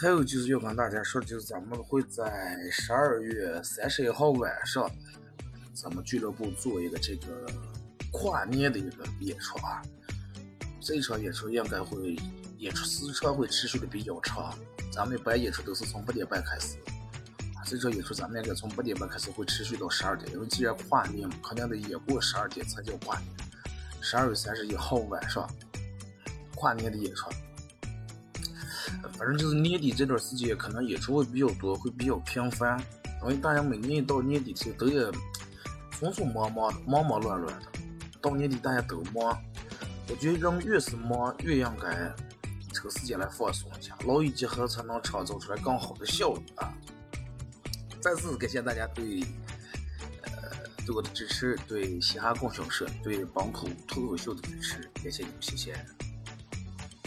还有就是要跟大家说，就是咱们会在十二月三十一号晚上，咱们俱乐部做一个这个跨年的一个演出啊。这场演出应该会演出时长会持续的比较长，咱们一般演出都是从八点半开始，这场演出咱们应该从八点半开始会持续到十二点，因为既然跨年嘛，肯定得演过十二点才叫跨年。十二月三十一号晚上，跨年的演出。反正就是年底这段时间，可能演出会比较多，会比较频繁。因为大家每年到年底时，都也匆匆忙忙、忙忙乱乱的。到年底大家都忙，我觉得人越是忙，越应该抽时间来放松一下，劳逸结合才能创造出来更好的效率啊！再次感谢大家对呃对我的支持，对嘻哈供销社、对本土脱口秀的支持，感谢你们，谢谢。